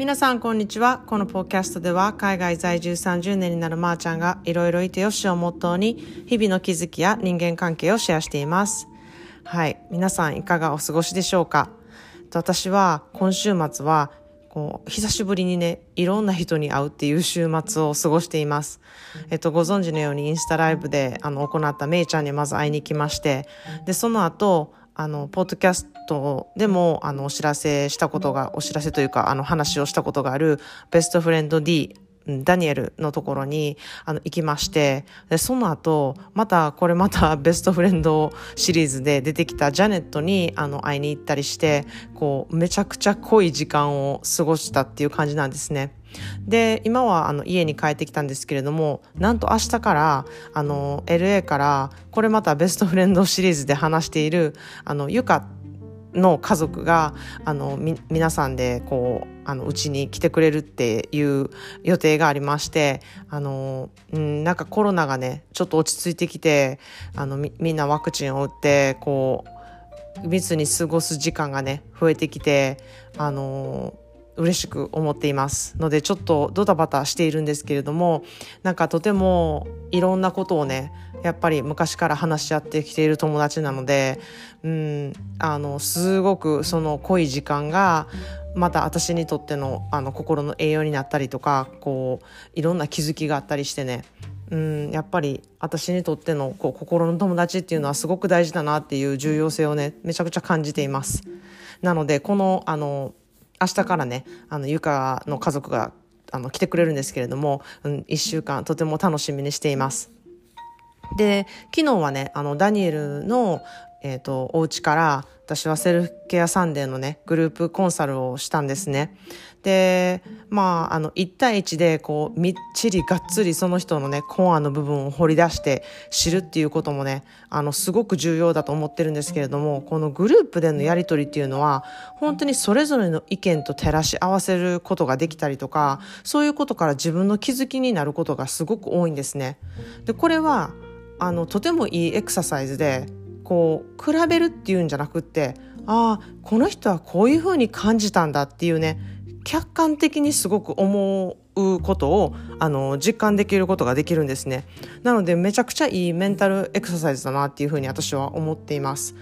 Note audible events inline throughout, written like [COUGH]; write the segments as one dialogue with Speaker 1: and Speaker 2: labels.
Speaker 1: 皆さんこんにちは。このポッキャストでは海外在住30年になるまーちゃんがいろいろいてよしをモットーに日々の気づきや人間関係をシェアしています。はい。皆さんいかがお過ごしでしょうか？私は今週末はこう久しぶりにねいろんな人に会うっていう週末を過ごしています。えっとご存知のようにインスタライブであの行っためいちゃんにまず会いに来ましてでその後あのポッドキャストでもあのお知らせしたことがお知らせというかあの話をしたことがあるベストフレンド D ダニエルのところにあの行きましてでその後またこれまた [LAUGHS] ベストフレンドシリーズで出てきたジャネットにあの会いに行ったりしてこうめちゃくちゃ濃い時間を過ごしたっていう感じなんですね。で今はあの家に帰ってきたんですけれどもなんと明日からあの LA からこれまたベストフレンドシリーズで話しているあのユカの家族があの皆さんでこうあのうちに来てくれるっていう予定がありましてあの、うん、なんかコロナがねちょっと落ち着いてきてあのみみんなワクチンを打ってこう密に過ごす時間がね増えてきてあの嬉しく思っていますのでちょっとドタバタしているんですけれどもなんかとてもいろんなことをねやっぱり昔から話し合ってきている友達なので、うん、あのすごくその濃い時間がまた私にとってのあの心の栄養になったりとかこういろんな気づきがあったりしてねうん、やっぱり私にとってのこう心の友達っていうのはすごく大事だなっていう重要性をねめちゃくちゃ感じています。なのでこのあの明日からねあのゆかの家族があの来てくれるんですけれども、うん、1週間とても楽しみにしています。で昨日はねあのダニエルの、えーと、お家から私はセルフケアサンデーのねグループコンサルをしたんですね。でまああの1対1でこうみっちりがっつりその人のねコアの部分を掘り出して知るっていうこともねあのすごく重要だと思ってるんですけれどもこのグループでのやり取りっていうのは本当にそれぞれの意見と照らし合わせることができたりとかそういうことから自分の気づきになることがすごく多いんですね。でこれはあのとてもいいエクササイズでこう比べるっていうんじゃなくってああこの人はこういうふうに感じたんだっていうね客観的にすごく思うことをあの実感できることができるんですね。なのでめちゃくちゃいいメンタルエクササイズだなっていうふうに私は思っています。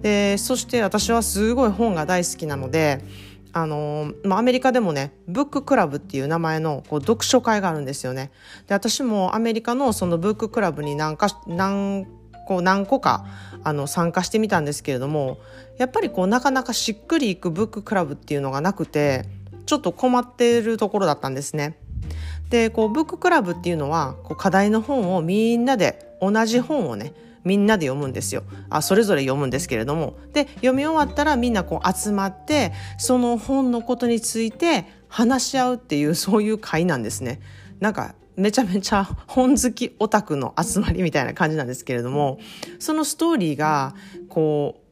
Speaker 1: でそして私はすごい本が大好きなのであのまあ、アメリカでもねブッククラブっていう名前のこう読書会があるんですよね。で私もアメリカのそのブッククラブに何か何こう何個かあの参加してみたんですけれどもやっぱりこうなかなかしっくりいくブッククラブっていうのがなくてちょっと困っているところだったんですね。でこうブッククラブっていうのはこう課題の本をみんなで同じ本をねみんなで読むんですよ。あそれぞれ読むんですけれども。で読み終わったらみんなこう集まってその本のことについて話し合うっていうそういう会なんですね。なんかめちゃめちゃ本好きオタクの集まりみたいな感じなんですけれどもそのストーリーがこう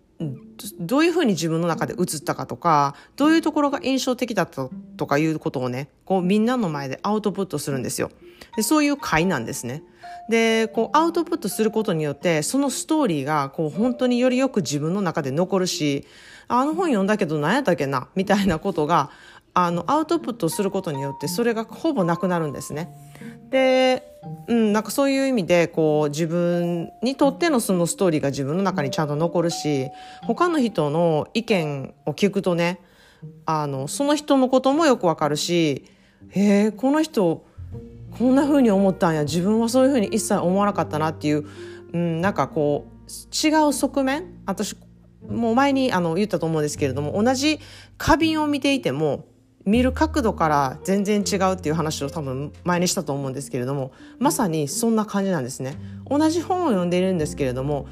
Speaker 1: どういうふうに自分の中で映ったかとかどういうところが印象的だったとかいうことをねこうみんなの前でアウトプットするんですよ。でそういう会なんですね。でこうアウトプットすることによってそのストーリーがこう本当によりよく自分の中で残るしあの本読んだけど何やったっけなみたいなことがあのアウトプットすることによってそれがほぼなくなるんですね。で、うん、なんかそういう意味でこう自分にとってのそのストーリーが自分の中にちゃんと残るし他の人の意見を聞くとねあのその人のこともよくわかるしへえこの人こんな風に思ったんや自分はそういう風に一切思わなかったなっていう、うん、なんかこう違う側面私もう前にあの言ったと思うんですけれども同じ花瓶を見ていても見る角度から全然違うっていう話を多分前にしたと思うんですけれどもまさにそんな感じなんですね。同じ本を読んでいるんですけれども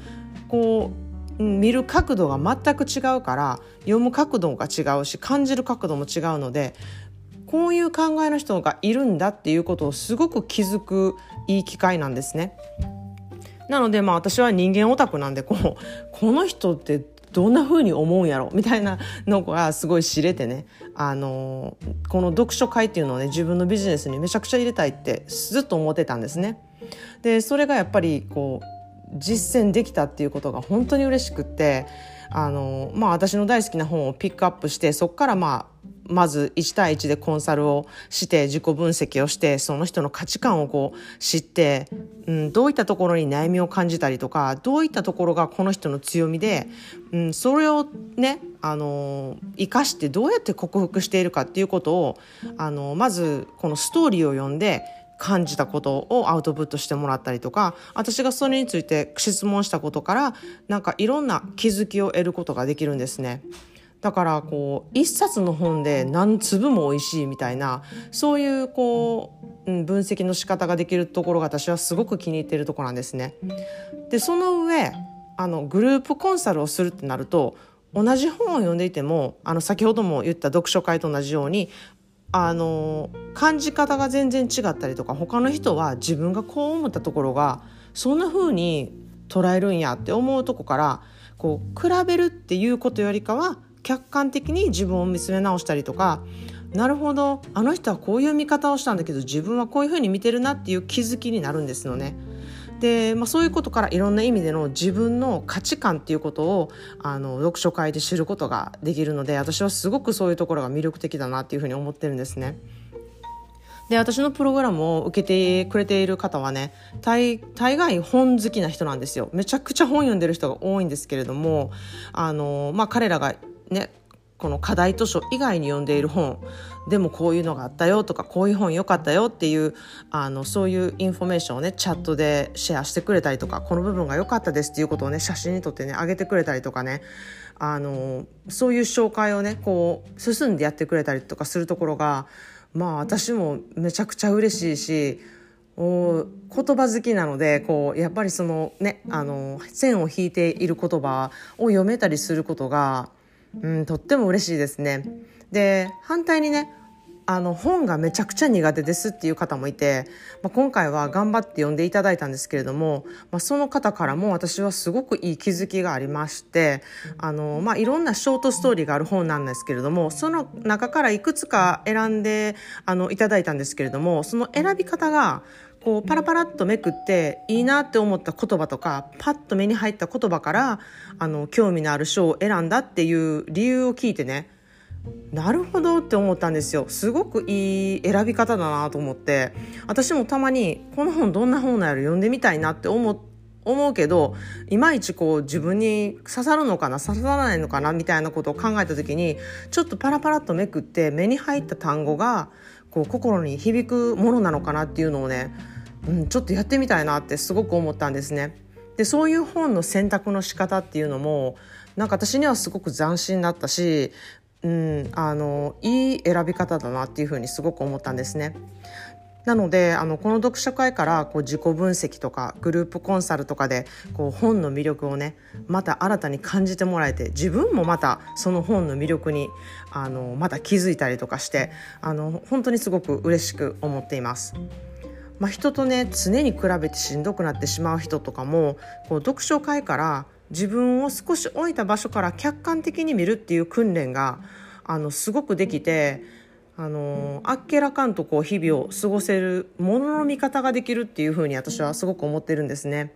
Speaker 1: こう見る角度が全く違うから読む角度が違うし感じる角度も違うのでこういう考えの人がいるんだっていうことをすごく気づくいい機会なんですね。なのでまあ私は人間オタクなんでこうこの人ってどんな風に思うんやろみたいなのがすごい知れてねあのこの読書会っていうのをね自分のビジネスにめちゃくちゃ入れたいってずっと思ってたんですね。でそれがやっぱりこう実践できたっていうことが本当に嬉しくってあの、まあ、私の大好きな本をピックアップしてそこからまあまず1対1でコンサルをして自己分析をしてその人の価値観をこう知って、うん、どういったところに悩みを感じたりとかどういったところがこの人の強みで、うん、それをねあの生かしてどうやって克服しているかっていうことをあのまずこのストーリーを読んで感じたことをアウトプットしてもらったりとか私がそれについて質問したことからなんかいろんな気づきを得ることができるんですね。だからこう一冊の本で何粒も美味しいみたいなそういうこう、うん、分析の仕方ができるところが私はすごく気に入っているところなんですね。でその上あのグループコンサルをするってなると同じ本を読んでいてもあの先ほども言った読書会と同じようにあの感じ方が全然違ったりとか他の人は自分がこう思ったところがそんな風に捉えるんやって思うとこからこう比べるっていうことよりかは客観的に自分を見つめ直したりとかなるほどあの人はこういう見方をしたんだけど自分はこういうふうに見てるなっていう気づきになるんですよね。で、まあ、そういうことからいろんな意味での自分の価値観っていうことをあの読書会で知ることができるので私はすごくそういうところが魅力的だなっていうふうに思ってるんですね。で私のプログラムを受けてくれている方はね大概本好きな人なんですよめちゃくちゃ本読んでる人が多いんですけれどもあの、まあ、彼らがねこの課題図書以外に読んでいる本でもこういうのがあったよとかこういう本良かったよっていうあのそういうインフォメーションをねチャットでシェアしてくれたりとかこの部分が良かったですっていうことをね写真に撮ってね上げてくれたりとかねあのそういう紹介をねこう進んでやってくれたりとかするところがまあ私もめちゃくちゃ嬉しいしお言葉好きなのでこうやっぱりそのねあの線を引いている言葉を読めたりすることがうん、とっても嬉しいですね。で反対にねあの本がめちゃくちゃ苦手ですっていう方もいて、まあ、今回は頑張って読んでいただいたんですけれども、まあ、その方からも私はすごくいい気づきがありましてあの、まあ、いろんなショートストーリーがある本なんですけれどもその中からいくつか選んであのいただいたんですけれどもその選び方がこうパラパラっとめくっていいなって思った言葉とかパッと目に入った言葉からあの興味のある章を選んだっていう理由を聞いてねなるほどって思ったんですよ。すごくいい選び方だなと思って。私もたまにこの本どんな本なんやろ読んでみたいなって思思うけどいまいちこう自分に刺さるのかな刺さらないのかなみたいなことを考えた時にちょっとパラパラっとめくって目に入った単語がこう心に響くものなのかなっていうのをねうん、ちょっとやってみたいなってすごく思ったんですね。でそういう本の選択の仕方っていうのもなんか私にはすごく斬新だったし、うん、あのいい選び方だなっていうふうにすごく思ったんですね。なのであのこの読書会からこう自己分析とかグループコンサルとかでこう本の魅力をねまた新たに感じてもらえて自分もまたその本の魅力にあのまた気づいたりとかしてあの本当にすごく嬉しく思っています。まあ、人とね常に比べてしんどくなってしまう人とかもこう読書会から自分を少し置いた場所から客観的に見るっていう訓練があのすごくできてあのあっけらかんとこう日々を過ごせるものの見方ができるっていうふうに私はすごく思ってるんですね。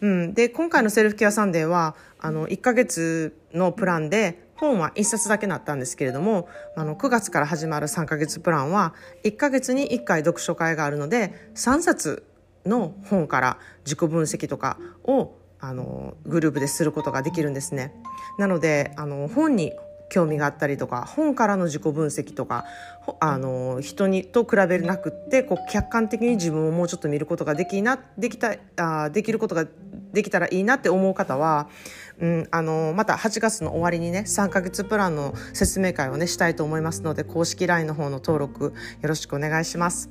Speaker 1: うん、で今回のセルフケアサンデーはあの1ヶ月のプランで本は1冊だけだったんですけれどもあの9月から始まる3ヶ月プランは1ヶ月に1回読書会があるので3冊の本から自己分析とかをあのグループですることができるんですね。なのであの本に興味があったりとか本からの自己分析とかあの人にと比べなくってこう客観的に自分をもうちょっと見ることができなできたあできることができたらいいなって思う方は、うん、あのまた8月の終わりにね3ヶ月プランの説明会をねしたいと思いますので公式 LINE の方の登録よろしくお願いします。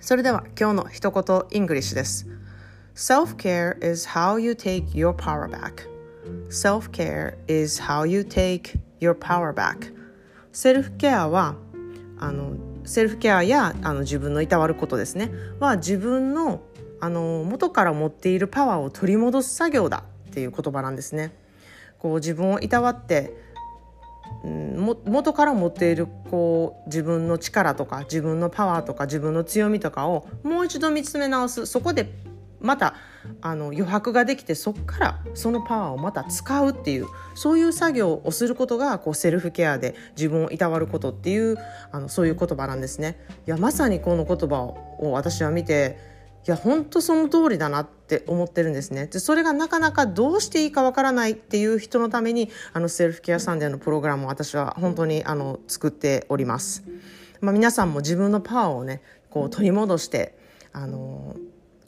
Speaker 1: それでは今日の一言イングリッシュです。Self-care is how you take your power back. Self-care is how you take your power back. セルフケアはあのセルフケアやあの自分のいたわることですね。は自分のあの元から持っているパワーを取り戻す作業だっていう言葉なんですね。こう自分をいたわって、うん、も元から持っているこう自分の力とか自分のパワーとか自分の強みとかをもう一度見つめ直すそこでまたあの余白ができてそこからそのパワーをまた使うっていうそういう作業をすることがこうセルフケアで自分をいたわることっていうあのそういう言葉なんですね。いやまさにこの言葉を私は見ていや本当その通りだなって思ってるんですね。でそれがなかなかどうしていいかわからないっていう人のためにあのセルフケアサンデーのプログラムを私は本当にあの作っております、まあ、皆さんも自分のパワーをねこう取り戻してあの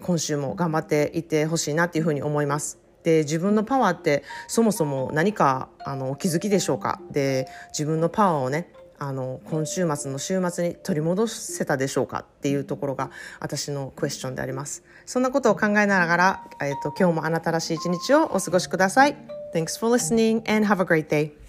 Speaker 1: 今週も頑張っていってほしいなっていうふうに思います。で自分のパワーってそもそも何かあのお気づきでしょうか？で自分のパワーをねあの今週末の週末に取り戻せたでしょうかっていうところが私のクエスチョンであります。そんなことを考えながら、えーと、今日もあなたらしい一日をお過ごしください。Thanks for listening and have a great day.